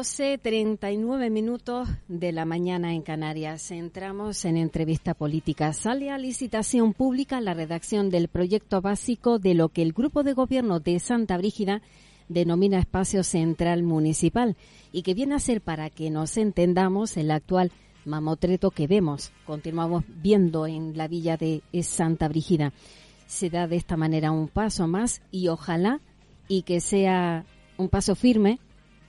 12.39 minutos de la mañana en Canarias. Entramos en entrevista política. Sale a licitación pública la redacción del proyecto básico de lo que el Grupo de Gobierno de Santa Brígida denomina Espacio Central Municipal y que viene a ser, para que nos entendamos, el actual mamotreto que vemos, continuamos viendo en la villa de Santa Brígida. Se da de esta manera un paso más y ojalá y que sea un paso firme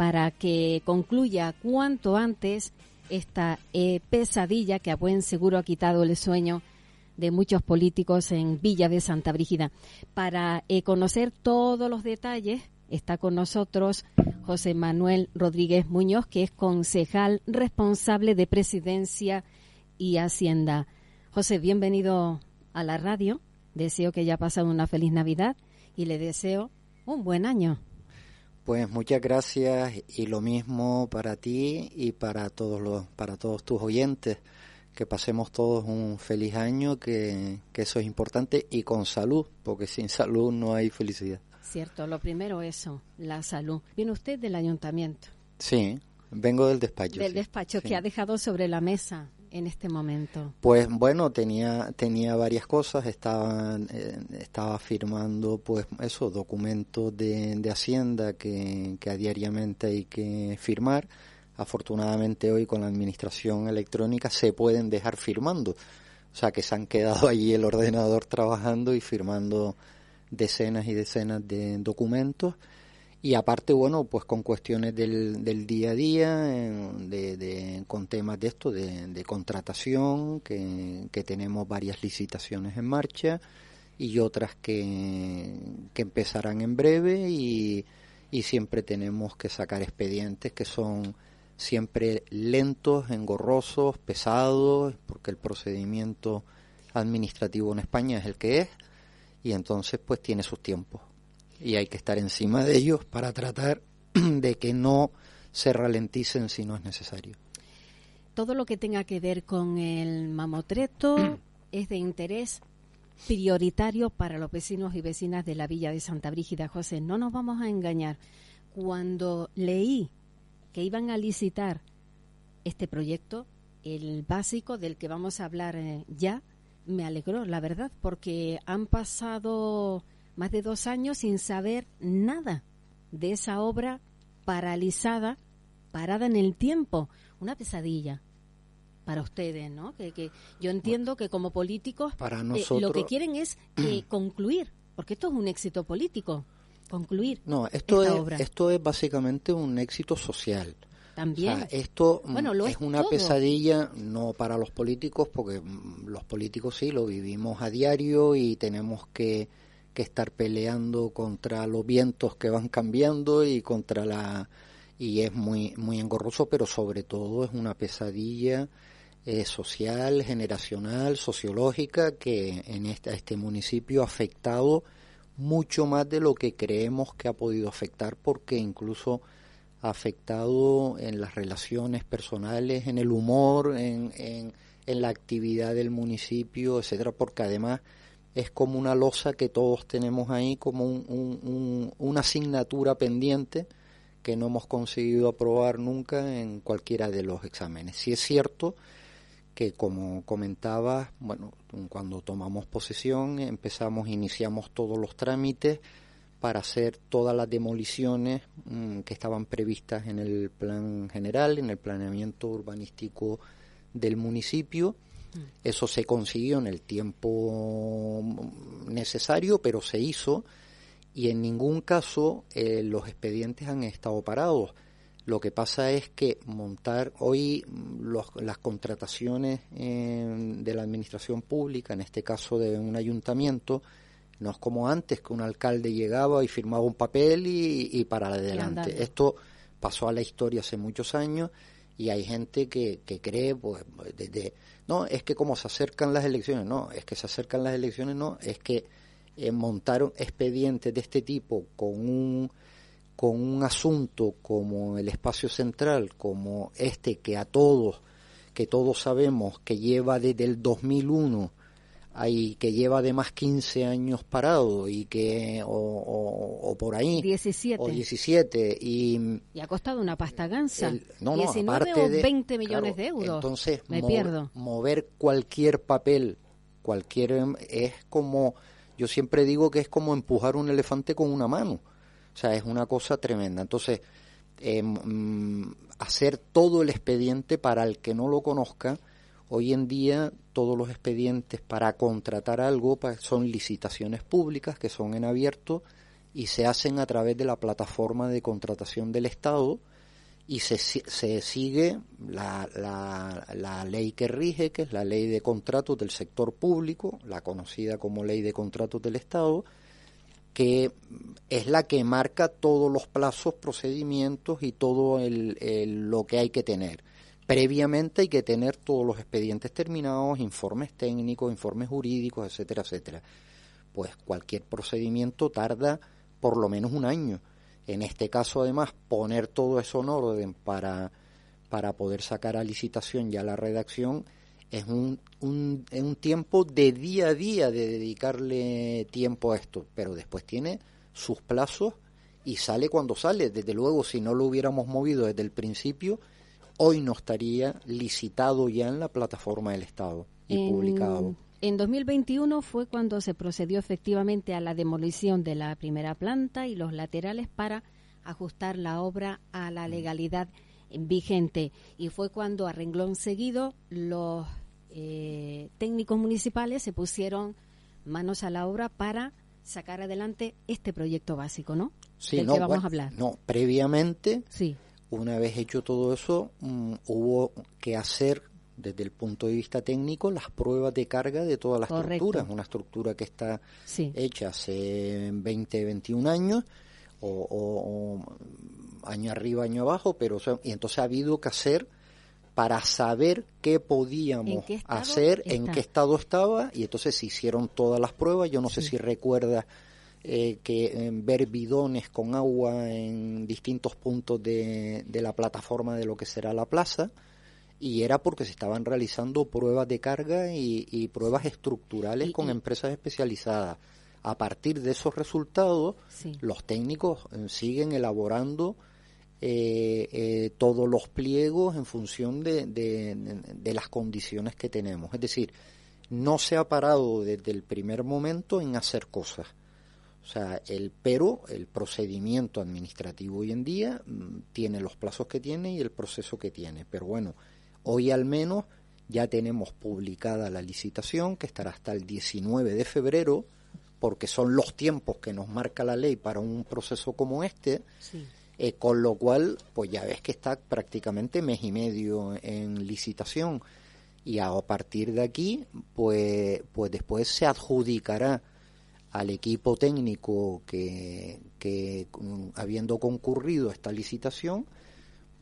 para que concluya cuanto antes esta eh, pesadilla que a buen seguro ha quitado el sueño de muchos políticos en Villa de Santa Brígida. Para eh, conocer todos los detalles está con nosotros José Manuel Rodríguez Muñoz, que es concejal responsable de Presidencia y Hacienda. José, bienvenido a la radio. Deseo que haya pasado una feliz Navidad y le deseo un buen año. Pues muchas gracias y lo mismo para ti y para todos los, para todos tus oyentes. Que pasemos todos un feliz año, que, que eso es importante y con salud, porque sin salud no hay felicidad. Cierto, lo primero eso, la salud. Viene usted del ayuntamiento. Sí, vengo del despacho. Del despacho que ha dejado sobre la mesa en este momento? Pues bueno, tenía tenía varias cosas, estaba eh, estaba firmando pues esos documentos de, de Hacienda que, que diariamente hay que firmar. Afortunadamente hoy con la administración electrónica se pueden dejar firmando. O sea que se han quedado allí el ordenador trabajando y firmando decenas y decenas de documentos y aparte, bueno, pues con cuestiones del, del día a día, de, con temas de esto, de, contratación, que, que, tenemos varias licitaciones en marcha y otras que, que empezarán en breve y, y siempre tenemos que sacar expedientes que son siempre lentos, engorrosos, pesados, porque el procedimiento administrativo en España es el que es y entonces pues tiene sus tiempos y hay que estar encima de ellos para tratar de que no se ralenticen si no es necesario. Todo lo que tenga que ver con el mamotreto es de interés prioritario para los vecinos y vecinas de la villa de Santa Brígida. José, no nos vamos a engañar. Cuando leí que iban a licitar este proyecto, el básico del que vamos a hablar eh, ya, me alegró, la verdad, porque han pasado más de dos años sin saber nada de esa obra paralizada, parada en el tiempo. Una pesadilla para ustedes, ¿no? Que, yo entiendo que como políticos para eh, lo que quieren es eh, concluir, porque esto es un éxito político, concluir. No, esto es esto es básicamente un éxito social. También. esto mm, es, una pesadilla no para los políticos, porque mm, los políticos sí lo vivimos a diario y tenemos que que estar peleando contra los vientos que van cambiando y contra la y es muy muy engorroso pero sobre todo es una pesadilla eh, social generacional sociológica que en este, este municipio ha afectado mucho más de lo que creemos que ha podido afectar porque incluso ha afectado en las relaciones personales en el humor en, en, en la actividad del municipio etcétera porque además es como una losa que todos tenemos ahí, como una asignatura pendiente que no hemos conseguido aprobar nunca en cualquiera de los exámenes. Si es cierto que, como comentaba, bueno, cuando tomamos posesión empezamos, iniciamos todos los trámites para hacer todas las demoliciones mm, que estaban previstas en el plan general, en el planeamiento urbanístico del municipio eso se consiguió en el tiempo necesario, pero se hizo y en ningún caso eh, los expedientes han estado parados. Lo que pasa es que montar hoy las contrataciones de la administración pública, en este caso de un ayuntamiento, no es como antes que un alcalde llegaba y firmaba un papel y, para adelante. Esto pasó a la historia hace muchos años y hay gente que, que cree, pues, desde, no, es que como se acercan las elecciones, no, es que se acercan las elecciones, no, es que eh, montaron expedientes de este tipo con un con un asunto como el espacio central, como este que a todos, que todos sabemos que lleva desde el 2001 ahí que lleva de más 15 años parado y que o, por ahí 17 o 17 y, y ha costado una pasta gansa. No, no, 19 o 20 millones de euros. entonces me pierdo. mover cualquier papel cualquier es como yo siempre digo que es como empujar un elefante con una mano. O sea es una cosa tremenda. Entonces em, hacer todo el expediente para el que no lo conozca Hoy en día todos los expedientes para contratar algo son licitaciones públicas que son en abierto y se hacen a través de la plataforma de contratación del Estado y se, se sigue la, la, la, ley que rige, que es la ley de contratos del sector público, la conocida como ley de contratos del Estado, que es la que marca todos los plazos, procedimientos y todo el, lo que hay que tener. Previamente hay que tener todos los expedientes terminados, informes técnicos, informes jurídicos, etcétera, etcétera. Pues cualquier procedimiento tarda por lo menos un año. En este caso, además, poner todo eso en orden para, para poder sacar a licitación ya la redacción es un, un, un tiempo de día a día de dedicarle tiempo a esto, pero después tiene sus plazos y sale cuando sale. Desde luego, si no lo hubiéramos movido desde el principio, hoy no estaría licitado ya en la plataforma del Estado y publicado. En 2021 fue cuando se procedió efectivamente a la demolición de la primera planta y los laterales para ajustar la obra a la mm. legalidad vigente. Y fue cuando a renglón seguido los eh, técnicos municipales se pusieron manos a la obra para sacar adelante este proyecto básico, ¿no? Sí, no, vamos a hablar. No, previamente sí. Una vez hecho todo eso, mm, hubo que hacer desde el punto de vista técnico las pruebas de carga de toda la estructura. Es una estructura que está hecha hace 20, 21 años o, año arriba, año abajo, pero y entonces ha habido que hacer para saber qué podíamos hacer, en qué estado estaba, y entonces se hicieron todas las pruebas. Yo no sé si recuerda eh, que ver bidones con agua en distintos puntos de, la plataforma de lo que será la plaza y era porque se estaban realizando pruebas de carga y, pruebas estructurales con empresas especializadas. A partir de esos resultados, los técnicos eh, siguen elaborando eh, todos los pliegos en función de, de, las condiciones que tenemos. Es decir, no se ha parado desde el primer momento en hacer cosas. O sea, el pero el procedimiento administrativo hoy en día mm, tiene los plazos que tiene y el proceso que tiene. Pero bueno, hoy al menos ya tenemos publicada la licitación que estará hasta el 19 de febrero, porque son los tiempos que nos marca la ley para un proceso como este. Eh, con lo cual, pues ya ves que está prácticamente mes y medio en licitación y a partir de aquí, pues, pues después se adjudicará al equipo técnico que, que habiendo concurrido esta licitación,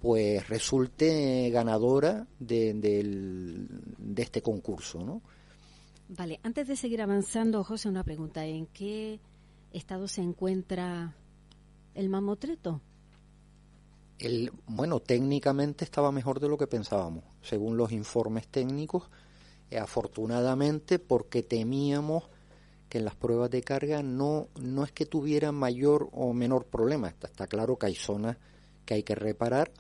pues resulte ganadora de, de, este concurso, ¿no? Vale, antes de seguir avanzando, José, una pregunta. ¿En qué estado se encuentra el mamotreto? El, bueno, técnicamente estaba mejor de lo que pensábamos, según los informes técnicos, eh, afortunadamente porque temíamos que en las pruebas de carga no, no es que tuviera mayor o menor problema. Está, está claro que hay zonas que hay que reparar,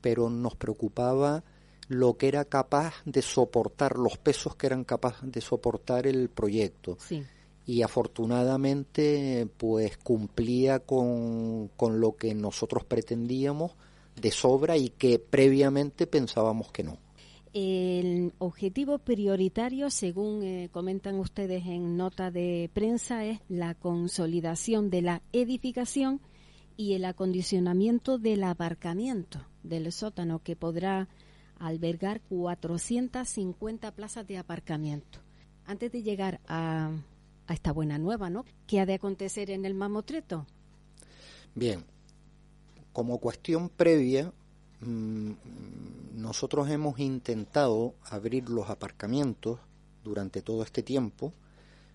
pero nos preocupaba lo que era capaz de soportar, los pesos que eran capaces de soportar el proyecto. Y afortunadamente, pues cumplía con, con lo que nosotros pretendíamos de sobra y que previamente pensábamos que no. El objetivo prioritario, según eh, comentan ustedes en nota de prensa, es la consolidación de la edificación y el acondicionamiento del aparcamiento del sótano que podrá albergar 450 plazas de aparcamiento. Antes de llegar a, esta buena nueva, ¿no? ¿Qué ha de acontecer en el mamotreto? Bien, como cuestión previa, mm, nosotros hemos intentado abrir los aparcamientos durante todo este tiempo,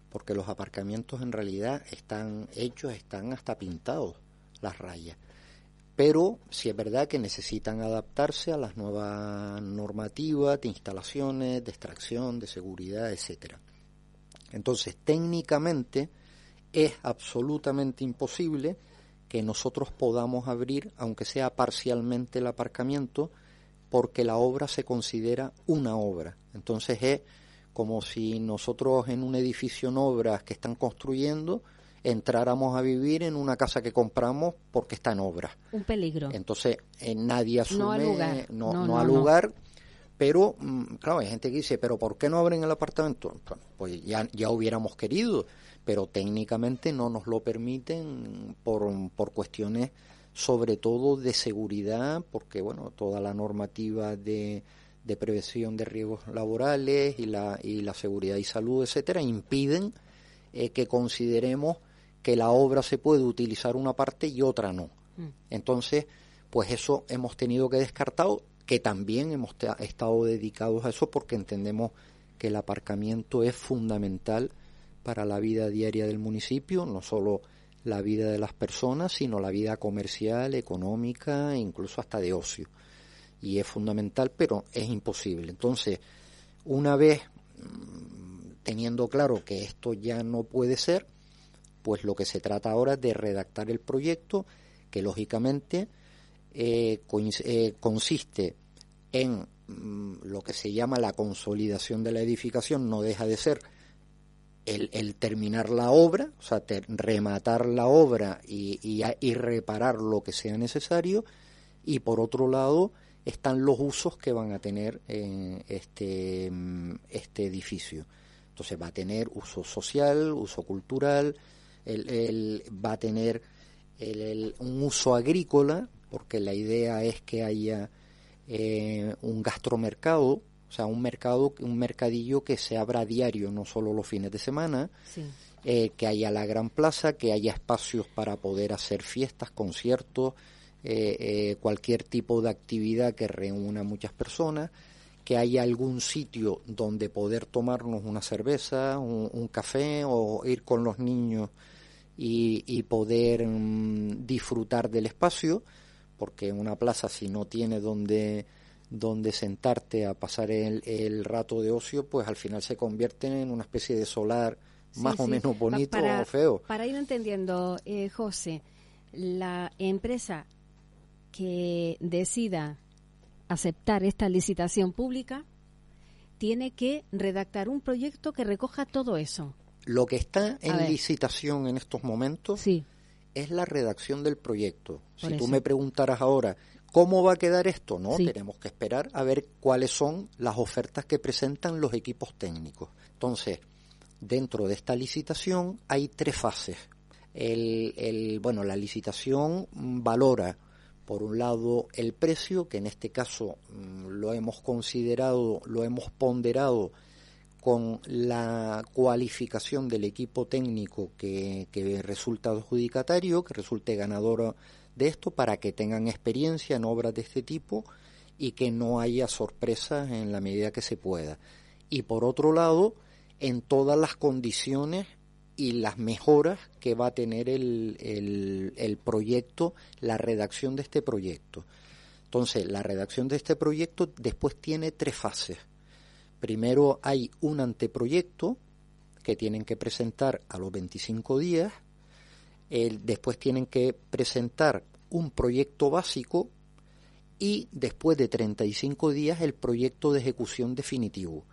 porque los aparcamientos en realidad están hechos, están hasta pintados las rayas. Pero sí es verdad que necesitan adaptarse a las nuevas normativas de instalaciones, de extracción, de seguridad, etcétera. Entonces, técnicamente es absolutamente imposible que nosotros podamos abrir, aunque sea parcialmente, el aparcamiento, porque la obra se considera una obra. Entonces es como si nosotros en un edificio en obras que están construyendo entráramos a vivir en una casa que compramos porque está en obra. Un peligro. Entonces, eh, nadie asume, no al lugar, no, al lugar pero, mm, claro, hay gente que dice, pero ¿por qué no abren el apartamento? Pues ya, ya hubiéramos querido, pero técnicamente no nos lo permiten por, por cuestiones sobre todo de seguridad, porque, bueno, toda la normativa de, de prevención de riesgos laborales y la, y la seguridad y salud, etcétera, impiden eh, que consideremos que la obra se puede utilizar una parte y otra no. Mm. Entonces, pues eso hemos tenido que descartar, que también hemos estado dedicados a eso porque entendemos que el aparcamiento es fundamental para la vida diaria del municipio, no solo la vida de las personas, sino la vida comercial, económica e incluso hasta de ocio. Y es fundamental, pero es imposible. Entonces, una vez mm, teniendo claro que esto ya no puede ser, pues lo que se trata ahora es de redactar el proyecto que lógicamente eh, eh, consiste en mm, lo que se llama la consolidación de la edificación, no deja de ser el, terminar la obra, o sea, rematar la obra y, y, reparar lo que sea necesario, y por otro lado están los usos que van a tener eh, este, mm, este edificio. Entonces va a tener uso social, uso cultural, el, va a tener un uso agrícola, porque la idea es que haya eh, un gastromercado, o sea, un mercado, un mercadillo que se abra a diario, no solo los fines de semana, eh, que haya la gran plaza, que haya espacios para poder hacer fiestas, conciertos, eh, cualquier tipo de actividad que reúna muchas personas, que haya algún sitio donde poder tomarnos una cerveza, un café o ir con los niños y, poder mm, disfrutar del espacio, porque una plaza si no tiene donde, donde sentarte a pasar el, rato de ocio, pues al final se convierte en una especie de solar más o menos bonito o feo. Para ir entendiendo, eh, José, la empresa que decida aceptar esta licitación pública tiene que redactar un proyecto que recoja todo eso. Lo que está en licitación en estos momentos es la redacción del proyecto. si tú me preguntaras ahora, ¿cómo va a quedar esto? No, tenemos que esperar a ver cuáles son las ofertas que presentan los equipos técnicos. Entonces, dentro de esta licitación hay tres fases. El, el, bueno, la licitación valora, por un lado, el precio, que en este caso mm, lo hemos considerado, lo hemos ponderado con la cualificación del equipo técnico que, resulta adjudicatario, que resulte ganador de esto, para que tengan experiencia en obras de este tipo y que no haya sorpresas en la medida que se pueda. Y por otro lado, en todas las condiciones y las mejoras que va a tener el, el, proyecto, la redacción de este proyecto. Entonces, la redacción de este proyecto después tiene tres fases Primero hay un anteproyecto que tienen que presentar a los 25 días, después tienen que presentar un proyecto básico y después de 35 días el proyecto de ejecución definitivo.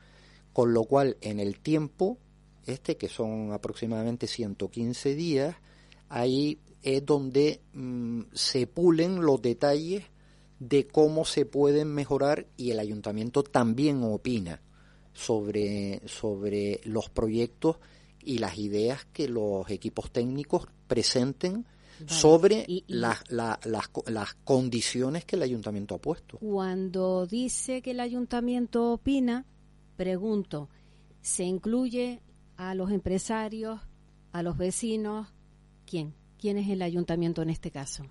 Con lo cual en el tiempo, este que son aproximadamente 115 días, ahí es donde mm, se pulen los detalles de cómo se pueden mejorar y el ayuntamiento también opina sobre, sobre los proyectos y las ideas que los equipos técnicos presenten sobre las, las condiciones que el ayuntamiento ha puesto. Cuando dice que el ayuntamiento opina, pregunto, ¿se incluye a los empresarios, a los vecinos? ¿Quién? ¿Quién es el ayuntamiento en este caso?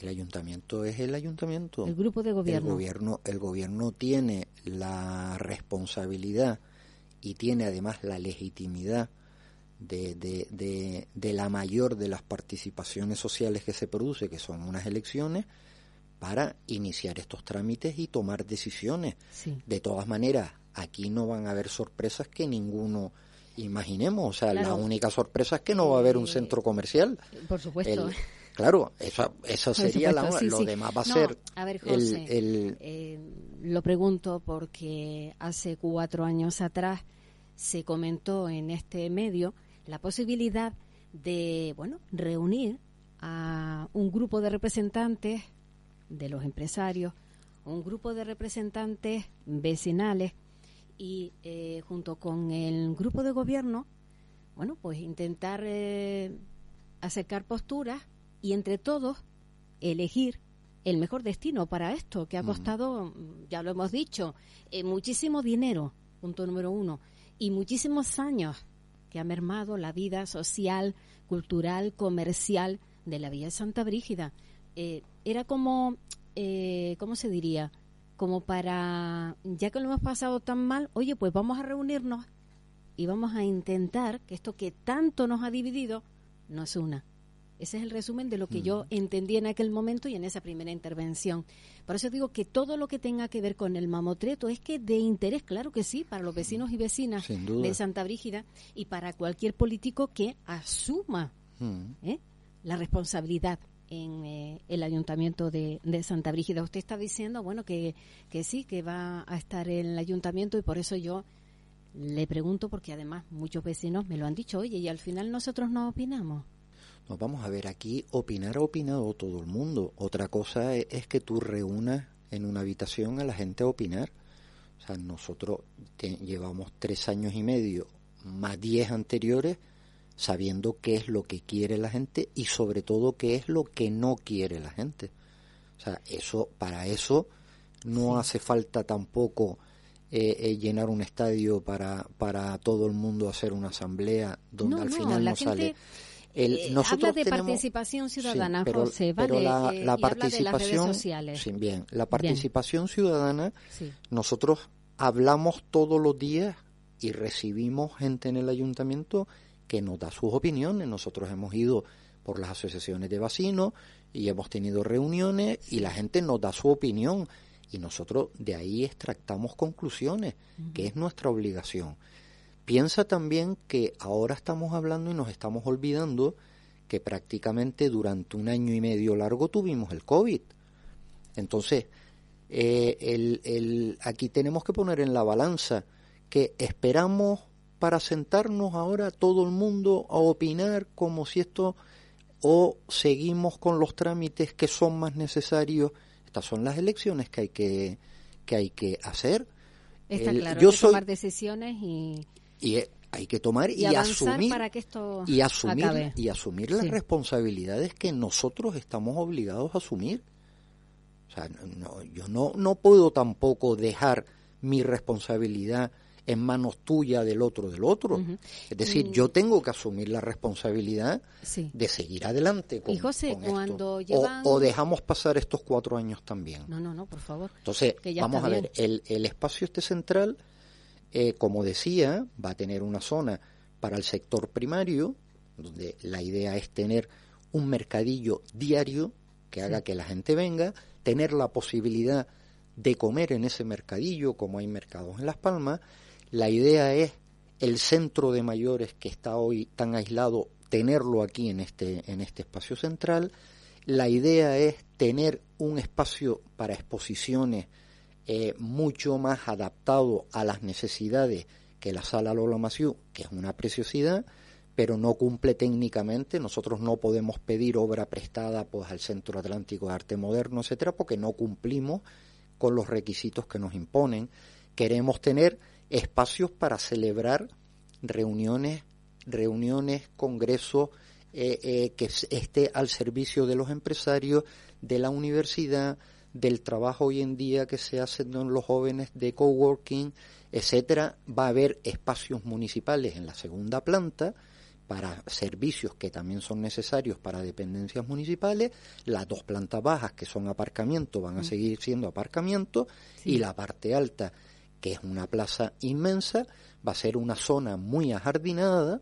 El ayuntamiento es el ayuntamiento. El grupo de gobierno. El gobierno, el gobierno tiene la responsabilidad y tiene además la legitimidad de, de, de, la mayor de las participaciones sociales que se produce, que son unas elecciones, para iniciar estos trámites y tomar decisiones. De todas maneras, aquí no van a haber sorpresas que ninguno imaginemos. O sea, la única sorpresa es que no va a haber un eh, centro comercial. Por supuesto. claro, eso, eso sería la, lo demás va a ser. A ver, José, el, eh, lo pregunto porque hace cuatro años atrás se comentó en este medio la posibilidad de, bueno, reunir a un grupo de representantes de los empresarios, un grupo de representantes vecinales y eh, junto con el grupo de gobierno, bueno, pues intentar eh, acercar posturas y entre todos elegir el mejor destino para esto, que ha costado, ya lo hemos dicho, eh, muchísimo dinero, punto número uno, y muchísimos años que ha mermado la vida social, cultural, comercial de la Villa Santa Brígida. Eh, era como, eh, ¿cómo se diría? Como para, ya que lo hemos pasado tan mal, oye, pues vamos a reunirnos y vamos a intentar que esto que tanto nos ha dividido nos una. Ese es el resumen de lo que yo entendí en aquel momento y en esa primera intervención. Por eso digo que todo lo que tenga que ver con el mamotreto es que de interés, claro que sí, para los vecinos y vecinas de Santa Brígida y para cualquier político que asuma ¿eh? la responsabilidad en eh, el ayuntamiento de, Santa Brígida. Usted está diciendo, bueno, que, que sí, que va a estar en el ayuntamiento y por eso yo le pregunto, porque además muchos vecinos me lo han dicho, oye, y al final nosotros no opinamos. Nos vamos a ver aquí, opinar ha opinado todo el mundo. Otra cosa e, es, que tú reúnas en una habitación a la gente a opinar. O sea, nosotros llevamos tres años y medio, más diez anteriores, sabiendo qué es lo que quiere la gente y sobre todo qué es lo que no quiere la gente. O sea, eso, para eso no hace falta tampoco eh, eh, llenar un estadio para, para todo el mundo hacer una asamblea donde al final no sale. El, eh, nosotros habla de participación ciudadana, pero, José, la, participación, bien, la participación ciudadana, nosotros hablamos todos los días y recibimos gente en el ayuntamiento que nos da sus opiniones. Nosotros hemos ido por las asociaciones de vecinos y hemos tenido reuniones y la gente nos da su opinión. Y nosotros de ahí extractamos conclusiones, que es nuestra obligación. Piensa también que ahora estamos hablando y nos estamos olvidando que prácticamente durante un año y medio largo tuvimos el COVID. Entonces, eh, el, el, aquí tenemos que poner en la balanza que esperamos para sentarnos ahora todo el mundo a opinar como si esto o seguimos con los trámites que son más necesarios. Estas son las elecciones que hay que, que, hay que hacer. Está claro, yo tomar decisiones y y hay que tomar y, asumir para que esto y asumir y asumir las responsabilidades que nosotros estamos obligados a asumir. O sea, no, yo no no puedo tampoco dejar mi responsabilidad en manos tuya del otro del otro. Es decir, yo tengo que asumir la responsabilidad de seguir adelante con, y José, cuando o, dejamos pasar estos cuatro años también. No, no, no, por favor. Entonces, vamos a ver, el, el espacio este central eh, como decía, va a tener una zona para el sector primario, donde la idea es tener un mercadillo diario que haga que la gente venga, tener la posibilidad de comer en ese mercadillo, como hay mercados en Las Palmas. La idea es el centro de mayores que está hoy tan aislado, tenerlo aquí en este, en este espacio central. La idea es tener un espacio para exposiciones eh, mucho más adaptado a las necesidades que la sala Lola Maciú, que es una preciosidad, pero no cumple técnicamente. Nosotros no podemos pedir obra prestada pues, al Centro Atlántico de Arte Moderno, etcétera, porque no cumplimos con los requisitos que nos imponen. Queremos tener espacios para celebrar reuniones, reuniones, congresos que esté al servicio de los empresarios, de la universidad, del trabajo hoy en día que se hace en los jóvenes de coworking, etcétera, va a haber espacios municipales en la segunda planta para servicios que también son necesarios para dependencias municipales, las dos plantas bajas que son aparcamiento van a mm. seguir siendo aparcamiento y la parte alta que es una plaza inmensa va a ser una zona muy ajardinada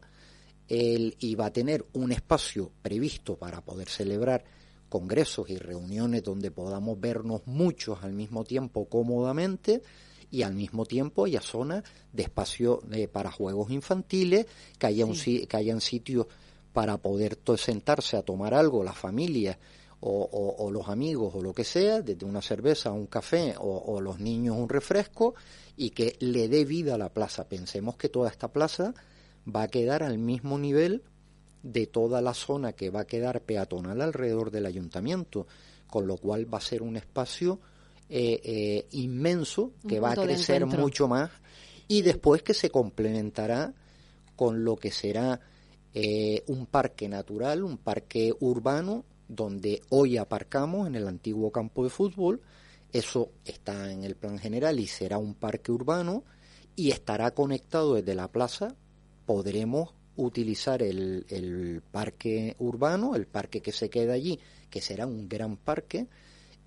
y va a tener un espacio previsto para poder celebrar congresos y reuniones donde podamos vernos muchos al mismo tiempo cómodamente y al mismo tiempo haya zonas de espacio eh, para juegos infantiles, que haya un, que hayan sitios para poder sentarse a tomar algo, la familia o, los amigos o lo que sea, desde una cerveza, un café o, o los niños un refresco y que le dé vida a la plaza. Pensemos que toda esta plaza va a quedar al mismo nivel de toda la zona que va a quedar peatonal alrededor del ayuntamiento, con lo cual va a ser un espacio eh, eh, inmenso que va a crecer mucho más y después que se complementará con lo que será eh, un parque natural, un parque urbano, donde hoy aparcamos en el antiguo campo de fútbol. Eso está en el plan general y será un parque urbano y estará conectado desde la plaza. Podremos utilizar el, el, parque urbano, el parque que se queda allí, que será un gran parque,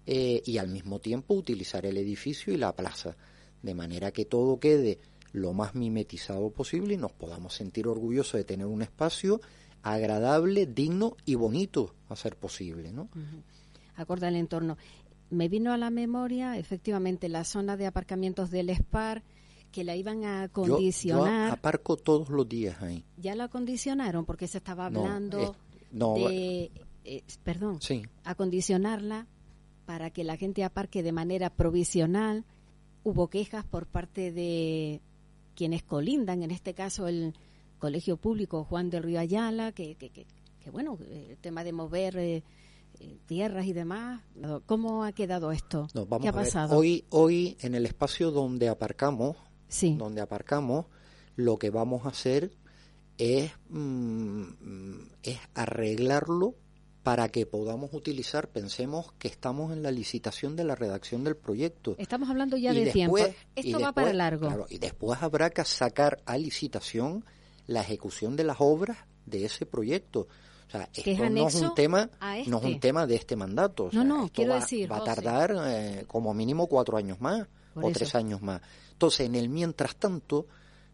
eh, y al mismo tiempo utilizar el edificio y la plaza, de manera que todo quede lo más mimetizado posible y nos podamos sentir orgullosos de tener un espacio agradable, digno y bonito a ser posible. ¿no? Acorda el entorno. Me vino a la memoria efectivamente la zona de aparcamientos del SPAR, que la iban a acondicionar. Yo, aparco todos los días ahí. Ya la acondicionaron porque se estaba hablando de, eh, perdón, sí. acondicionarla para que la gente aparque de manera provisional. Hubo quejas por parte de quienes colindan, en este caso el Colegio Público Juan del Río Ayala, que, que, que, bueno, el tema de mover eh, eh, tierras y demás. ¿Cómo ha quedado esto? ¿Qué ha pasado? Hoy, hoy en el espacio donde aparcamos, donde aparcamos, lo que vamos a hacer es, mm, es arreglarlo para que podamos utilizar, pensemos que estamos en la licitación de la redacción del proyecto. Estamos hablando ya de tiempo. Esto va para largo. y después habrá que sacar a licitación la ejecución de las obras de ese proyecto. O sea, esto no es un tema, no es un este. tema de este mandato. no, no, quiero va, decir, va a tardar eh, como mínimo cuatro años más o tres años más. Entonces, en el mientras tanto,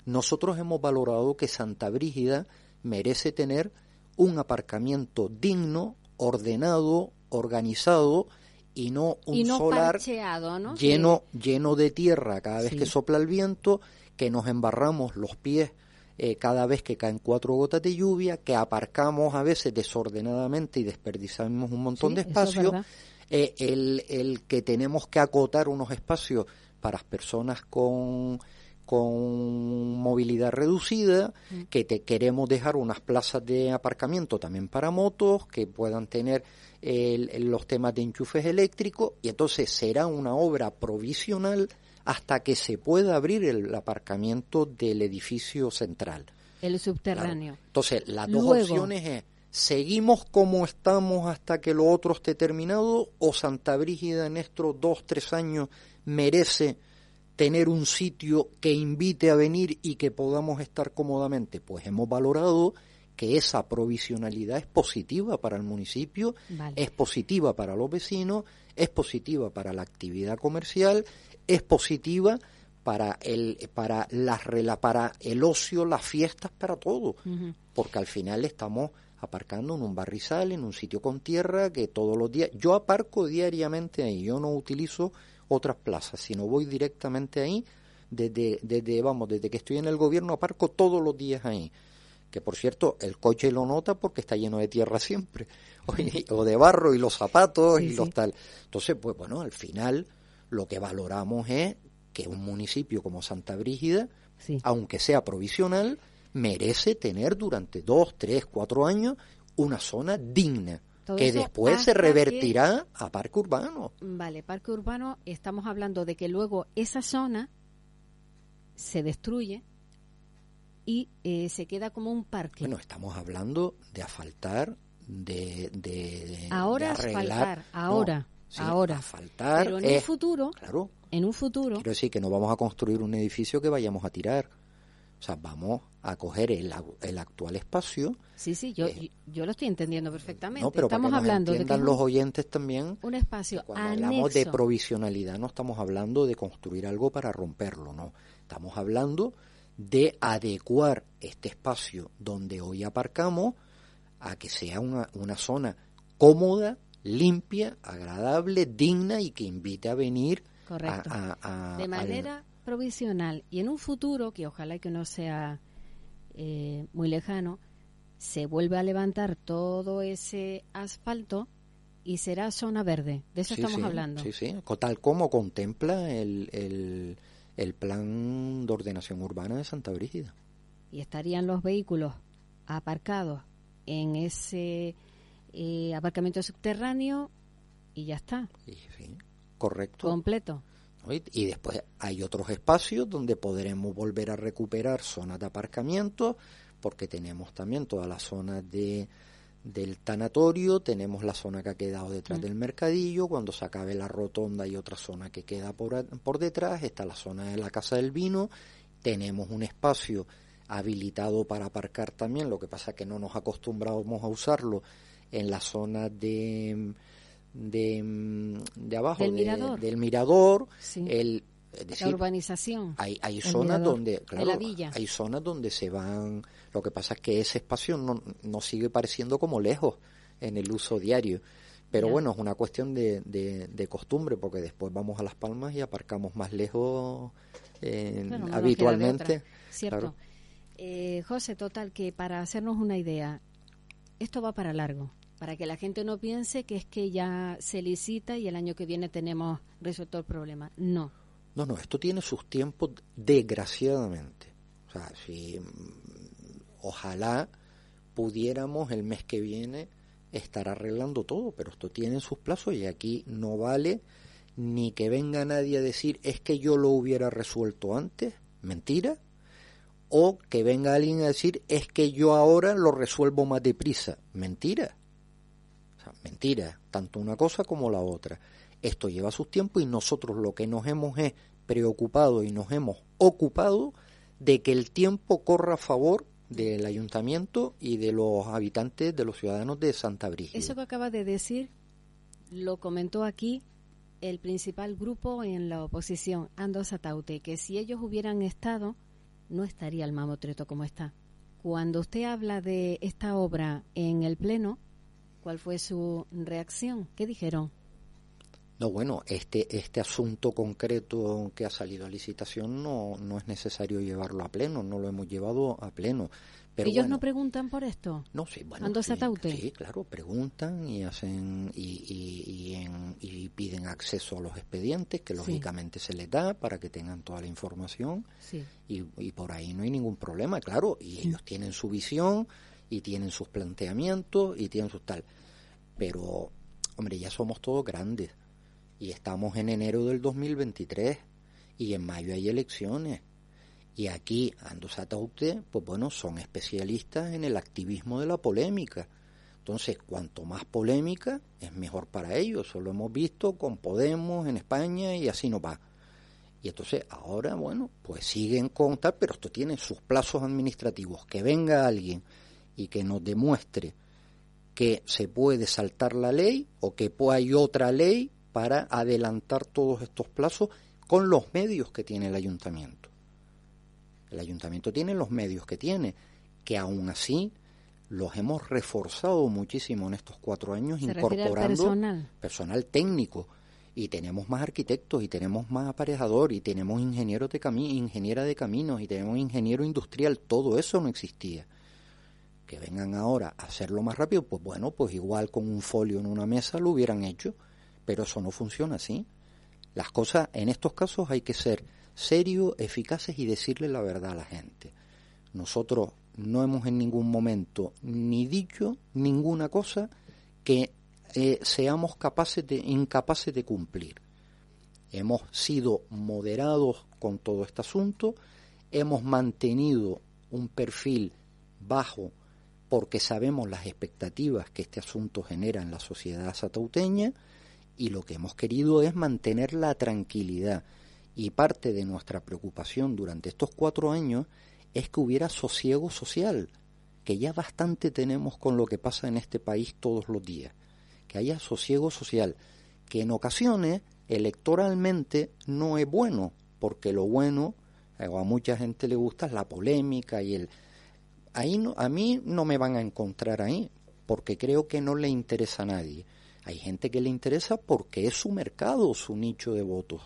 nosotros hemos valorado que Santa Brígida merece tener un aparcamiento digno, ordenado, organizado y no un solar lleno lleno de tierra. Cada vez que sopla el viento, que nos embarramos los pies eh, cada vez que caen cuatro gotas de lluvia, que aparcamos a veces desordenadamente y desperdiciamos un montón de espacio, eh, el, el que tenemos que acotar unos espacios para personas con, con movilidad reducida, mm. que te queremos dejar unas plazas de aparcamiento también para motos, que puedan tener los temas de enchufes eléctricos, y entonces será una obra provisional hasta que se pueda abrir el aparcamiento del edificio central. El subterráneo. Entonces, las dos opciones es, ¿seguimos como estamos hasta que lo otro esté terminado o Santa Brígida en estos dos, tres años merece tener un sitio que invite a venir y que podamos estar cómodamente? Pues hemos valorado que esa provisionalidad es positiva para el municipio, es positiva para los vecinos, es positiva para la actividad comercial, es positiva para el para las para el ocio, las fiestas, para todo, porque al final estamos aparcando en un barrizal, en un sitio con tierra que todos los días yo aparco diariamente ahí, yo no utilizo otras plazas, sino voy directamente ahí, desde, desde, vamos, desde que estoy en el gobierno aparco todos los días ahí. Que por cierto, el coche lo nota porque está lleno de tierra siempre, o, de barro y los zapatos y los tal. Entonces, pues bueno, al final lo que valoramos es que un municipio como Santa Brígida, aunque sea provisional, merece tener durante dos, tres, cuatro años una zona digna que después se revertirá a parque urbano. Vale, parque urbano, estamos hablando de que luego esa zona se destruye y eh, se queda como un parque. Bueno, estamos hablando de asfaltar, de, de, ahora asfaltar, ahora, ahora. Asfaltar Pero en un futuro, claro, en un futuro. Quiero decir que no vamos a construir un edificio que vayamos a tirar. O sea, vamos a coger el, el actual espacio. Sí, sí, yo, eh, yo lo estoy entendiendo perfectamente. No, pero estamos para que hablando de que los oyentes también. Un espacio cuando hablamos de provisionalidad, no estamos hablando de construir algo para romperlo, no. Estamos hablando de adecuar este espacio donde hoy aparcamos a que sea una, una zona cómoda, limpia, agradable, digna y que invite a venir a, de manera provisional y en un futuro, que ojalá que no sea eh, muy lejano, se vuelve a levantar todo ese asfalto y será zona verde. De eso estamos hablando. Sí, sí, tal como contempla el, el, el, plan de ordenación urbana de Santa Brígida. Y estarían los vehículos aparcados en ese eh, aparcamiento subterráneo y ya está. Sí, correcto. Completo. Y después hay otros espacios donde podremos volver a recuperar zonas de aparcamiento, porque tenemos también toda la zona de, del tanatorio, tenemos la zona que ha quedado detrás mm. del mercadillo, cuando se acabe la rotonda hay otra zona que queda por, por detrás, está la zona de la Casa del Vino, tenemos un espacio habilitado para aparcar también, lo que pasa es que no nos acostumbramos a usarlo en la zona de de, de abajo del mirador, del mirador el, la urbanización. Hay, hay zonas donde, claro, hay zonas donde se van. Lo que pasa es que ese espacio no, no sigue pareciendo como lejos en el uso diario. Pero bueno, es una cuestión de, de, costumbre, porque después vamos a Las Palmas y aparcamos más lejos eh, habitualmente. Cierto. Eh, José, total, que para hacernos una idea, esto va para largo para que la gente no piense que es que ya se licita y el año que viene tenemos resuelto el problema. No. No, no, esto tiene sus tiempos, desgraciadamente. O sea, si mm, ojalá pudiéramos el mes que viene estar arreglando todo, pero esto tiene sus plazos y aquí no vale ni que venga nadie a decir es que yo lo hubiera resuelto antes, mentira, o que venga alguien a decir es que yo ahora lo resuelvo más deprisa, mentira mentira, tanto una cosa como la otra. Esto lleva sus tiempos y nosotros lo que nos hemos es preocupado y nos hemos ocupado de que el tiempo corra a favor del ayuntamiento y de los habitantes, de los ciudadanos de Santa Brígida. Eso que acaba de decir lo comentó aquí el principal grupo en la oposición, Ando Sataute, que si ellos hubieran estado, no estaría el mamotreto como está. Cuando usted habla de esta obra en el Pleno, ¿Cuál fue su reacción? ¿Qué dijeron? No, bueno, este, este asunto concreto que ha salido a licitación no, no es necesario llevarlo a pleno, no lo hemos llevado a pleno. Pero ¿Ellos no preguntan por esto? No, sí, bueno. Sí, claro, preguntan y hacen y, y, piden acceso a los expedientes, que lógicamente se les da para que tengan toda la información. Sí. Y, por ahí no hay ningún problema, claro, y ellos tienen su visión y tienen sus planteamientos y tienen sus tal. Pero, hombre, ya somos todos grandes y estamos en enero del 2023 y en mayo hay elecciones. Y aquí, Andosata usted, pues bueno, son especialistas en el activismo de la polémica. Entonces, cuanto más polémica, es mejor para ellos. Eso lo hemos visto con Podemos en España y así no va. Y entonces ahora, bueno, pues siguen con tal, pero esto tiene sus plazos administrativos. Que venga alguien y que nos demuestre que se puede saltar la ley o que hay otra ley para adelantar todos estos plazos con los medios que tiene el ayuntamiento. El ayuntamiento tiene los medios que tiene, que aún así los hemos reforzado muchísimo en estos cuatro años, incorporando personal. técnico. Y tenemos más arquitectos, y tenemos más aparejador, y tenemos ingenieros de cami ingeniera de caminos, y tenemos ingeniero industrial. Todo eso no existía que vengan ahora a hacerlo más rápido, pues bueno, pues igual con un folio en una mesa lo hubieran hecho, pero eso no funciona así. Las cosas, en estos casos hay que ser serios, eficaces y decirle la verdad a la gente. Nosotros no hemos en ningún momento ni dicho ninguna cosa que eh, seamos capaces de, incapaces de cumplir. Hemos sido moderados con todo este asunto, hemos mantenido un perfil bajo porque sabemos las expectativas que este asunto genera en la sociedad satauteña y lo que hemos querido es mantener la tranquilidad. Y parte de nuestra preocupación durante estos cuatro años es que hubiera sosiego social, que ya bastante tenemos con lo que pasa en este país todos los días, que haya sosiego social, que en ocasiones electoralmente no es bueno, porque lo bueno, eh, a mucha gente le gusta la polémica y el... Ahí no, a mí no me van a encontrar ahí, porque creo que no le interesa a nadie. Hay gente que le interesa porque es su mercado, su nicho de votos.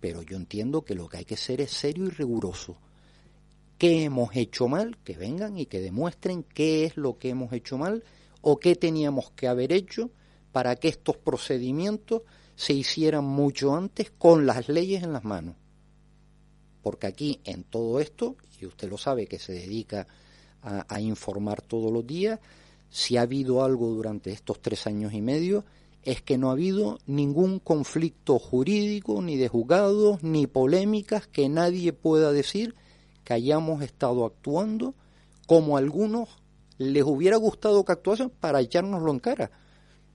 Pero yo entiendo que lo que hay que ser es serio y riguroso. ¿Qué hemos hecho mal? Que vengan y que demuestren qué es lo que hemos hecho mal o qué teníamos que haber hecho para que estos procedimientos se hicieran mucho antes con las leyes en las manos. Porque aquí en todo esto, y usted lo sabe que se dedica a, informar todos los días, si ha habido algo durante estos tres años y medio, es que no ha habido ningún conflicto jurídico, ni de juzgados, ni polémicas que nadie pueda decir que hayamos estado actuando como a algunos les hubiera gustado que actuasen para echárnoslo en cara.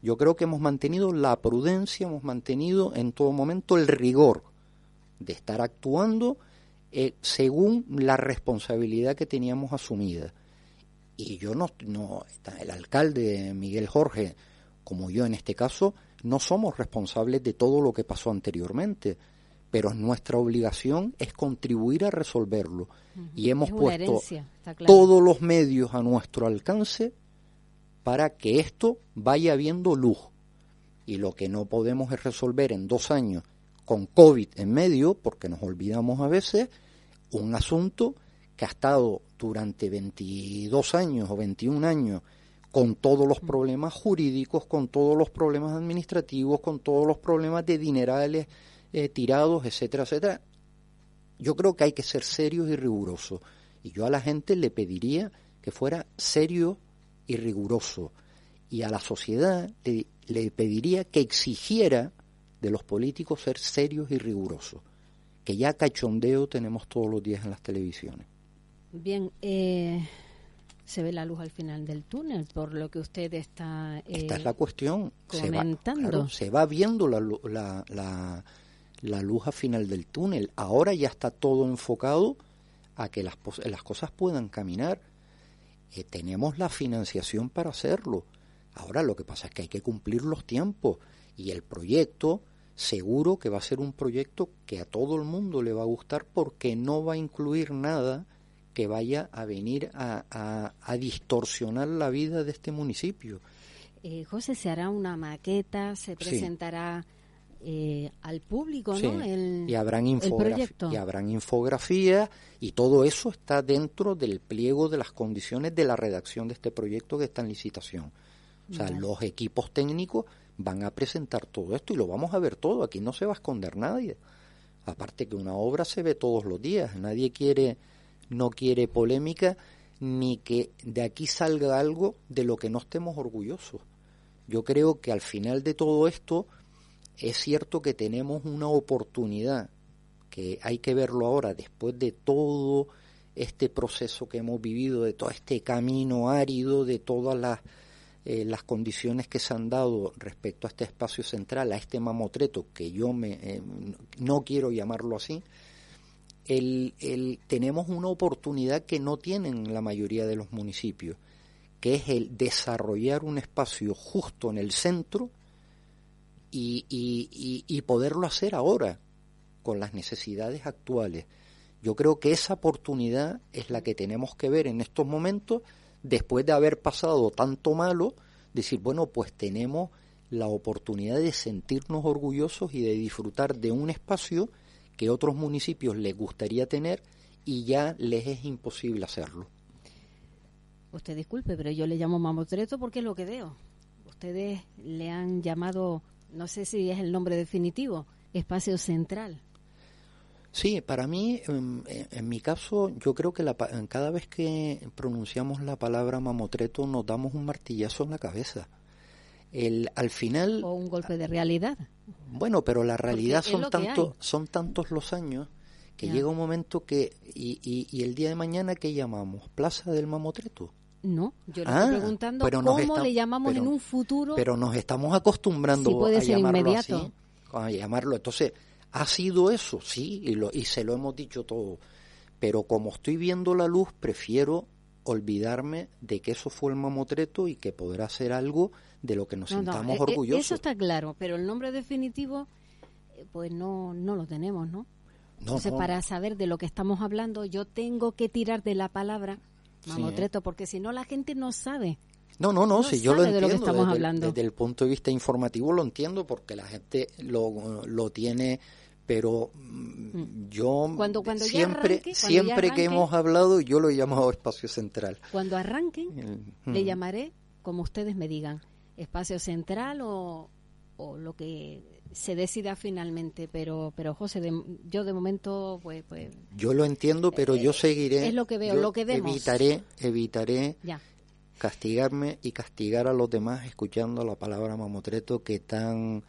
Yo creo que hemos mantenido la prudencia, hemos mantenido en todo momento el rigor de estar actuando eh, según la responsabilidad que teníamos asumida. Y yo no, no, el alcalde Miguel Jorge, como yo en este caso, no somos responsables de todo lo que pasó anteriormente, pero nuestra obligación es contribuir a resolverlo. Y hemos puesto todos los medios a nuestro alcance para que esto vaya viendo luz. Y lo que no podemos es resolver en dos años con COVID en medio, porque nos olvidamos a veces, un asunto que ha estado durante 22 años o 21 años con todos los problemas jurídicos, con todos los problemas administrativos, con todos los problemas de dinerales eh, tirados, etcétera, etcétera. Yo creo que hay que ser serios y rigurosos. Y yo a la gente le pediría que fuera serio y riguroso. Y a la sociedad le, pediría que exigiera de los políticos ser serios y rigurosos, que ya cachondeo tenemos todos los días en las televisiones. Bien, eh, se ve la luz al final del túnel, por lo que usted está... Esta es la cuestión. Comentando. Se va, viendo la, la, la, luz al final del túnel. Ahora ya está todo enfocado a que las, las cosas puedan caminar tenemos la financiación para hacerlo. Ahora lo que pasa es que hay que cumplir los tiempos y el proyecto seguro que va a ser un proyecto que a todo el mundo le va a gustar porque no va a incluir nada que vaya a venir a, distorsionar la vida de este municipio. Eh, José, ¿se hará una maqueta? ¿Se presentará eh, al público, ¿no? y habrán y habrán infografías y todo eso está dentro del pliego de las condiciones de la redacción de este proyecto que está en licitación. O sea, los equipos técnicos van a presentar todo esto y lo vamos a ver todo. Aquí no se va a esconder nadie. Aparte que una obra se ve todos los días. Nadie quiere, no quiere polémica ni que de aquí salga algo de lo que no estemos orgullosos. Yo creo que al final de todo esto es cierto que tenemos una oportunidad que hay que verlo ahora después de todo este proceso que hemos vivido, de todo este camino árido, de todas las, eh, las condiciones que se han dado respecto a este espacio central, a este mamotreto, que yo me, eh, no quiero llamarlo así, el, el, tenemos una oportunidad que no tienen la mayoría de los municipios, que es el desarrollar un espacio justo en el centro, y, poderlo hacer ahora con las necesidades actuales. Yo creo que esa oportunidad es la que tenemos que ver en estos momentos, después de haber pasado tanto malo, decir, bueno, pues tenemos la oportunidad de sentirnos orgullosos y de disfrutar de un espacio que otros municipios les gustaría tener y ya les es imposible hacerlo. Usted disculpe, pero yo le llamo mamotreto porque es lo que veo. Ustedes le han llamado no sé si es el nombre definitivo, espacio central. Sí, para mí, en, mi caso, yo creo que la, cada vez que pronunciamos la palabra mamotreto nos damos un martillazo en la cabeza. El, al final... O un golpe de realidad. Bueno, pero la realidad son, tanto, son tantos los años que llega un momento que, y, y, el día de mañana, ¿qué llamamos? ¿Plaza del Mamotreto? No, yo le estoy ah, preguntando cómo le llamamos en un futuro. Pero nos estamos acostumbrando a llamarlo inmediato. a llamarlo. Entonces, ha sido eso, sí, y, lo, y se lo hemos dicho todo. Pero como estoy viendo la luz, prefiero olvidarme de que eso fue el mamotreto y que podrá ser algo de lo que nos sintamos eh, eh, orgullosos. Eso está claro, pero el nombre definitivo, eh, pues no, no lo tenemos, ¿no? Entonces, para saber de lo que estamos hablando, yo tengo que tirar de la palabra mamotreto, porque si no la gente no sabe. No, no, no, si yo lo entiendo. que estamos desde, hablando. desde el punto de vista informativo lo entiendo porque la gente lo, lo tiene pero mm, yo cuando, cuando siempre siempre que hemos hablado yo lo he llamado espacio central. Cuando arranquen le llamaré como ustedes me digan espacio central o, o lo que se decida finalmente. Pero pero José yo de momento pues, pues yo lo entiendo pero yo eh, seguiré es lo que veo lo que vemos. evitaré evitaré castigarme y castigar a los demás escuchando la palabra mamotreto que tan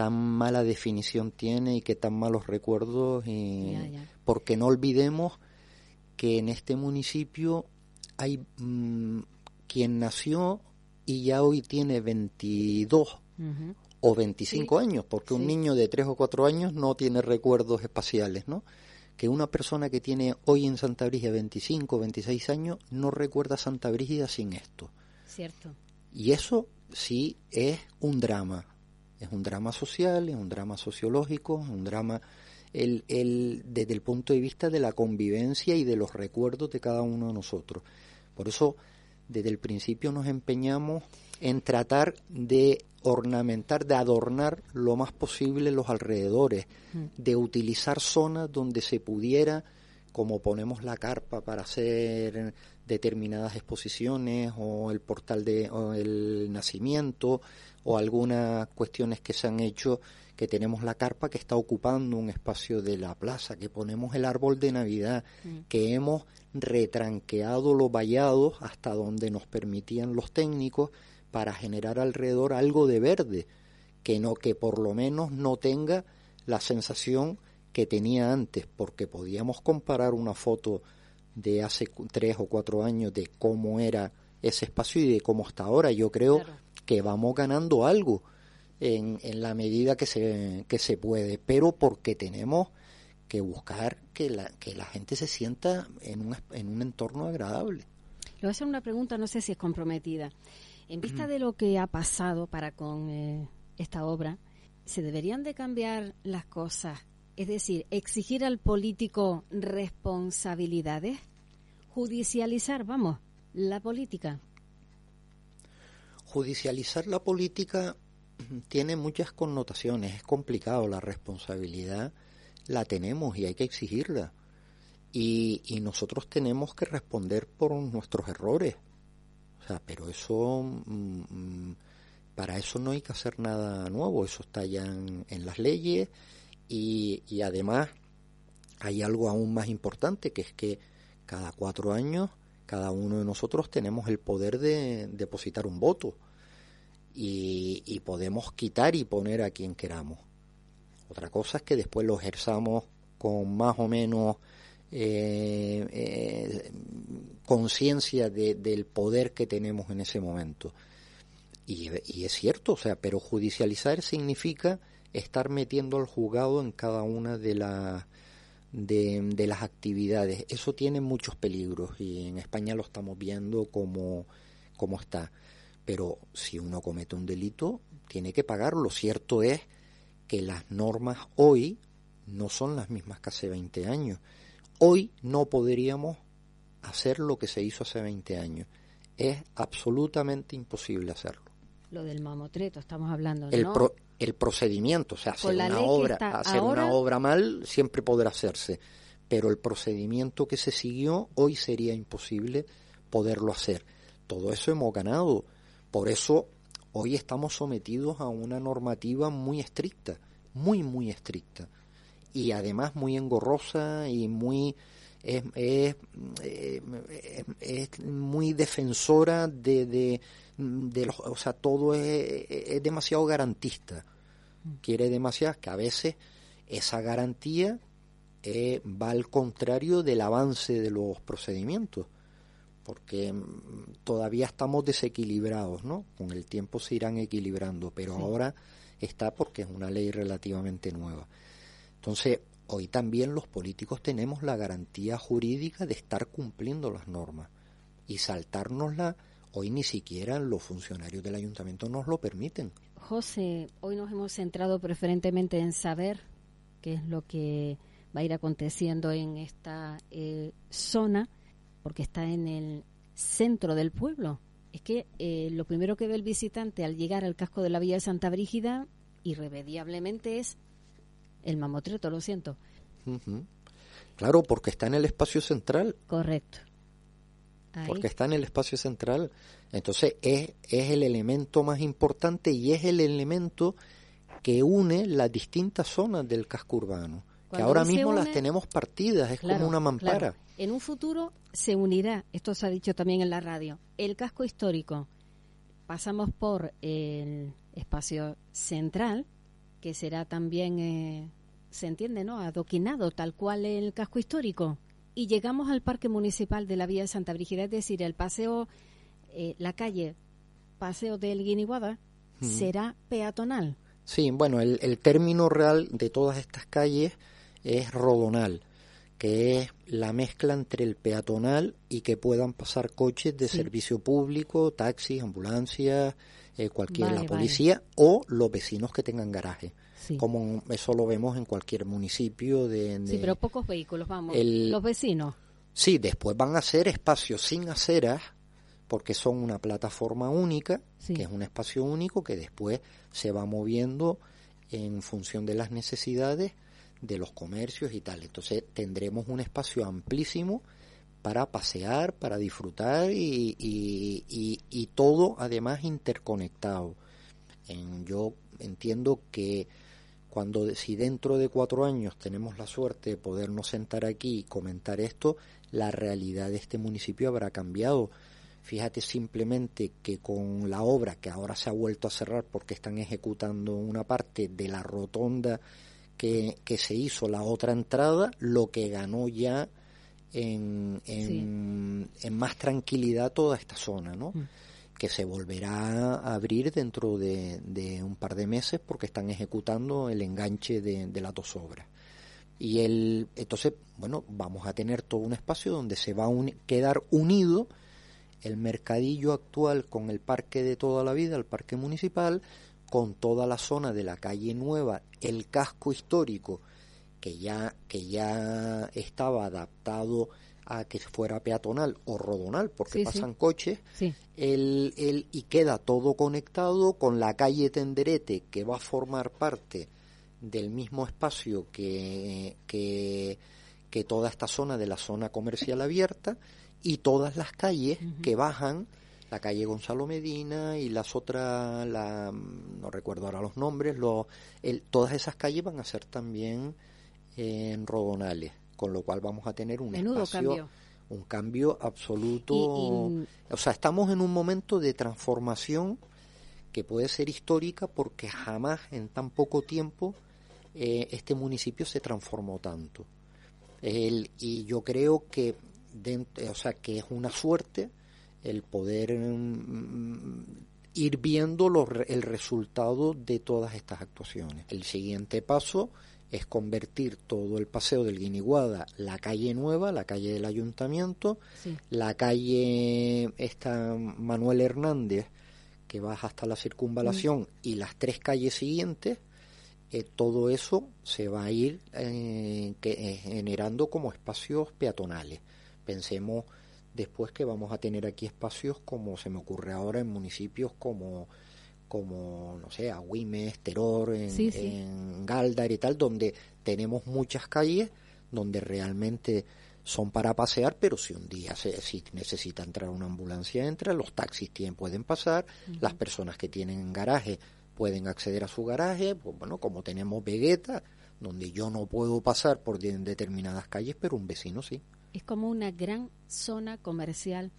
tan mala definición tiene y que tan malos recuerdos y porque no olvidemos que en este municipio hay mm, quien nació y ya hoy tiene 22 o 25 años, porque un niño de 3 o 4 años no tiene recuerdos espaciales, ¿no? Que una persona que tiene hoy en Santa Brígida 25 o 26 años no recuerda Santa Brígida sin esto. Cierto. Y eso sí es un drama, es un drama social, es un drama sociológico, es un drama el, el, desde el punto de vista de la convivencia y de los recuerdos de cada uno de nosotros. Por eso, desde el principio nos empeñamos en tratar de ornamentar, de adornar lo más posible los alrededores, mm. de utilizar zonas donde se pudiera, como ponemos la carpa para hacer determinadas exposiciones o el portal de o el nacimiento o algunas cuestiones que se han hecho que tenemos la carpa que está ocupando un espacio de la plaza, que ponemos el árbol de Navidad, mm. que hemos retranqueado los vallados hasta donde nos permitían los técnicos para generar alrededor algo de verde, que no que por lo menos no tenga la sensación que tenía antes, porque podíamos comparar una foto de hace tres o cuatro años de cómo era ese espacio y de cómo está ahora. Yo creo que vamos ganando algo en, en la medida que se, que se puede, pero porque tenemos que buscar que la, que la gente se sienta en un, en un entorno agradable. Le voy a hacer una pregunta, no sé si es comprometida. En vista de lo que ha pasado para con eh, esta obra, ¿se deberían de cambiar las cosas? Es decir, exigir al político responsabilidades, judicializar, vamos, la política judicializar la política tiene muchas connotaciones, es complicado, la responsabilidad la tenemos y hay que exigirla. Y, y nosotros tenemos que responder por nuestros errores. O sea, pero eso, mm, mm, para eso no hay que hacer nada nuevo, eso está ya en, las leyes y, y además hay algo aún más importante, que es que cada cuatro años cada uno de nosotros tenemos el poder de depositar un voto y, podemos quitar y poner a quien queramos. Otra cosa es que después lo ejerzamos con más o menos eh, eh, conciencia del poder que tenemos en ese momento. Y, y, es cierto, o sea, pero judicializar significa estar metiendo al juzgado en cada una de las de, las actividades. Eso tiene muchos peligros y en España lo estamos viendo como, como está. Pero si uno comete un delito, tiene que pagarlo. Cierto es que las normas hoy no son las mismas que hace 20 años. Hoy no podríamos hacer lo que se hizo hace 20 años. Es absolutamente imposible hacerlo. Lo del mamotreto estamos hablando, el el procedimiento, o sea, hacer una obra, hacer una obra mal siempre podrá hacerse, pero el procedimiento que se siguió hoy sería imposible poderlo hacer. Todo eso hemos ganado, por eso hoy estamos sometidos a una normativa muy estricta, muy muy estricta. Y además muy engorrosa y muy es, es, muy defensora de, de, de los, o sea, todo es, es demasiado garantista quiere demasiado que a veces esa garantía eh, va al contrario del avance de los procedimientos, porque mm, todavía estamos desequilibrados, ¿no? Con el tiempo se irán equilibrando, pero ahora está porque es una ley relativamente nueva. Entonces, hoy también los políticos tenemos la garantía jurídica de estar cumpliendo las normas y saltárnosla hoy ni siquiera los funcionarios del ayuntamiento nos lo permiten. José, hoy nos hemos centrado preferentemente en saber qué es lo que va a ir aconteciendo en esta eh, zona, porque está en el centro del pueblo. Es que eh, lo primero que ve el visitante al llegar al casco de la Villa de Santa Brígida, irremediablemente, es el mamotreto, lo siento. Claro, porque está en el espacio central. Correcto. Porque está en el espacio central. Entonces es, es el elemento más importante y es el elemento que une las distintas zonas del casco urbano. que ahora mismo las tenemos partidas, es como una mampara. En un futuro se unirá, esto se ha dicho también en la radio, el casco histórico. Pasamos por el espacio central, que será también, eh, se entiende, ¿no? Adoquinado, tal cual el casco histórico. Y llegamos al Parque Municipal de la Vía de Santa Brígida, es decir, el paseo, eh, la calle Paseo del Guiniguada será peatonal. Sí, bueno, el, el término real de todas estas calles es rodonal, que es la mezcla entre el peatonal y que puedan pasar coches de servicio público, taxis, ambulancias, eh, cualquier, la policía o los vecinos que tengan garaje como eso lo vemos en cualquier municipio de... sí, pero pocos vehículos, vamos, los vecinos. Sí, después van a ser espacios sin aceras, porque son una plataforma única, que es un espacio único que después se va moviendo en función de las necesidades de los comercios y tal. Entonces tendremos un espacio amplísimo para pasear, para disfrutar y, y, y, todo además interconectado. En, yo entiendo que cuando si dentro de cuatro años tenemos la suerte de podernos sentar aquí y comentar esto, la realidad de este municipio habrá cambiado. Fíjate simplemente que con la obra que ahora se ha vuelto a cerrar porque están ejecutando una parte de la rotonda que, que se hizo la otra entrada, lo que ganó ya en, en, en más tranquilidad toda esta zona, ¿no? Mm que se volverá a abrir dentro de, un par de meses porque están ejecutando el enganche de, las dos obras. Y el, entonces, bueno, vamos a tener todo un espacio donde se va a quedar unido el mercadillo actual con el parque de toda la vida, el parque municipal, con toda la zona de la calle nueva, el casco histórico, que ya, que ya estaba adaptado a que fuera peatonal o rodonal, porque pasan coches, El, el, y queda todo conectado con la calle Tenderete, que va a formar parte del mismo espacio que, que, toda esta zona de la zona comercial abierta, y todas las calles que bajan, la calle Gonzalo Medina y las otras, la, no recuerdo ahora los nombres, lo, el, todas esas calles van a ser también en rodonales con lo cual vamos a tener un espacio, un cambio absoluto. O sea, estamos en un momento de transformación que puede ser histórica porque jamás en tan poco tiempo eh, este municipio se transformó tanto. El, y yo creo que, o sea, que es una suerte el poder mm, ir viendo el resultado de todas estas actuaciones. El siguiente paso es convertir todo el paseo del Guiniguada, la calle nueva, la calle del ayuntamiento, la calle esta Manuel Hernández, que baja hasta la circunvalación, mm. y las tres calles siguientes, eh, todo eso se va a ir eh, que, eh, generando como espacios peatonales. Pensemos después que vamos a tener aquí espacios como se me ocurre ahora en municipios como como, no sé, Agüimes, Teror, en, en Galdar y tal, donde tenemos muchas calles donde realmente son para pasear, pero si un día se, si necesita entrar una ambulancia, entra, los taxis tienen, pueden pasar, las personas que tienen garaje pueden acceder a su garaje, pues bueno, como tenemos Vegeta, donde yo no puedo pasar por determinadas calles, pero un vecino sí. Es como una gran zona comercial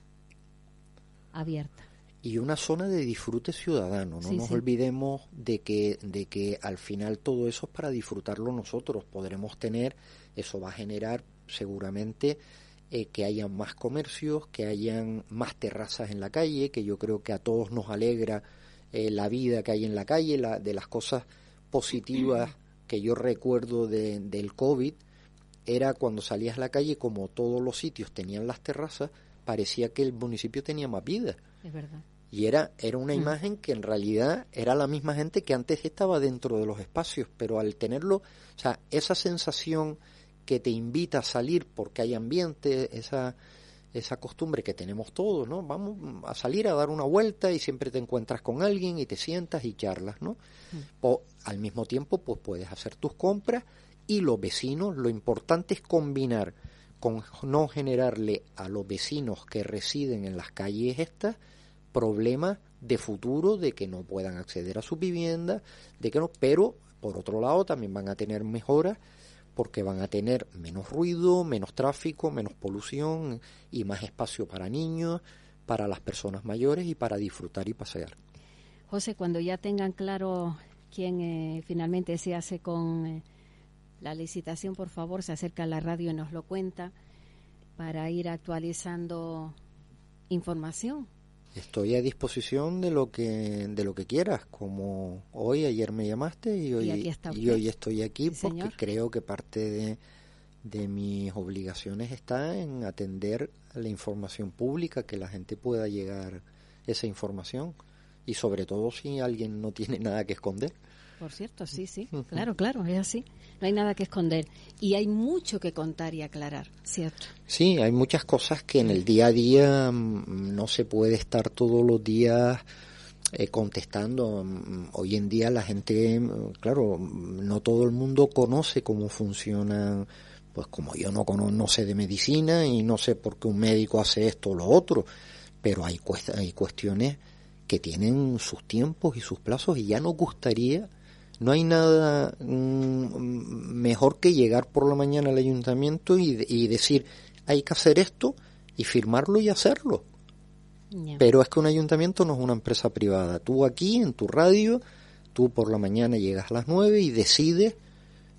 abierta y una zona de disfrute ciudadano. No nos olvidemos de que, de que al final todo eso es para disfrutarlo nosotros. Podremos tener, eso va a generar seguramente eh, que hayan más comercios, que hayan más terrazas en la calle, que yo creo que a todos nos alegra eh, la vida que hay en la calle, la, de las cosas positivas que yo recuerdo de, del COVID, era cuando salías a la calle, como todos los sitios tenían las terrazas, parecía que el municipio tenía más vida. Es verdad. Y era, era una mm. imagen que en realidad era la misma gente que antes estaba dentro de los espacios, pero al tenerlo, o sea, esa sensación que te invita a salir porque hay ambiente, esa, esa costumbre que tenemos todos, ¿no? Vamos a salir a dar una vuelta y siempre te encuentras con alguien y te sientas y charlas, ¿no? Mm. O al mismo tiempo, pues puedes hacer tus compras y los vecinos, lo importante es combinar con no generarle a los vecinos que residen en las calles estas problemas de futuro de que no puedan acceder a su vivienda, de que no, pero por otro lado también van a tener mejoras porque van a tener menos ruido, menos tráfico, menos polución y más espacio para niños, para las personas mayores y para disfrutar y pasear. José, cuando ya tengan claro quién eh, finalmente se hace con eh, la licitación, por favor, se acerca a la radio y nos lo cuenta para ir actualizando información Estoy a disposición de lo que de lo que quieras, como hoy, ayer me llamaste y hoy, y, hoy estoy aquí porque creo que parte de, de mis obligaciones está en atender la información pública, que la gente pueda llegar esa información y sobre todo si alguien no tiene nada que esconder. Por cierto, sí, sí, claro, claro, es así. No hay nada que esconder y hay mucho que contar y aclarar, ¿cierto? Sí, hay muchas cosas que en el día a día mm, no se puede estar todos los días eh, contestando. Mm, hoy en día la gente, mm, claro, no todo el mundo conoce cómo funcionan pues como yo no, conozco, no sé de medicina y no sé por qué un médico hace esto o lo otro, pero hay, hay cuestiones que tienen sus tiempos y sus plazos y ya nos gustaría no hay nada mm, mejor que llegar por la mañana al ayuntamiento y, decir, hay que hacer esto y firmarlo y hacerlo. Pero es que un ayuntamiento no es una empresa privada. Tú aquí, en tu radio, tú por la mañana llegas a las nueve y decides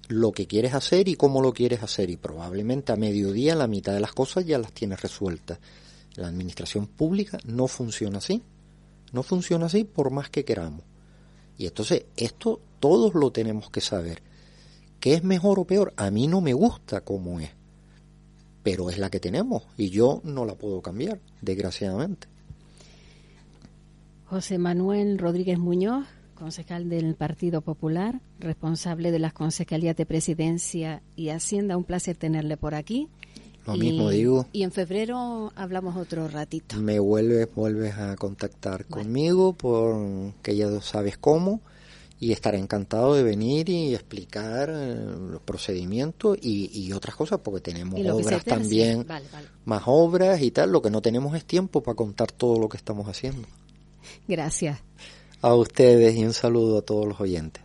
lo que quieres hacer y cómo lo quieres hacer. Y probablemente a mediodía la mitad de las cosas ya las tienes resueltas. La administración pública no funciona así. No funciona así por más que queramos. Y entonces esto todos lo tenemos que saber. ¿Qué es mejor o peor? A mí no me gusta como es, pero es la que tenemos y yo no la puedo cambiar, desgraciadamente. José Manuel Rodríguez Muñoz, concejal del Partido Popular, responsable de las concejalías de Presidencia y Hacienda, un placer tenerle por aquí. Lo mismo digo. Y en febrero hablamos otro ratito. Me vuelves, vuelves a contactar conmigo por que ya sabes cómo y estaré encantado de venir y explicar eh, los procedimientos y, otras cosas porque tenemos obras también, más obras y tal. Lo que no tenemos es tiempo para contar todo lo que estamos haciendo. Gracias. A ustedes y un saludo a todos los oyentes.